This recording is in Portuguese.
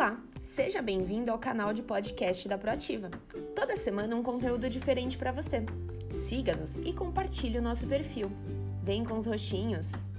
Olá, seja bem-vindo ao canal de podcast da Proativa. Toda semana um conteúdo diferente para você. Siga-nos e compartilhe o nosso perfil. Vem com os roxinhos!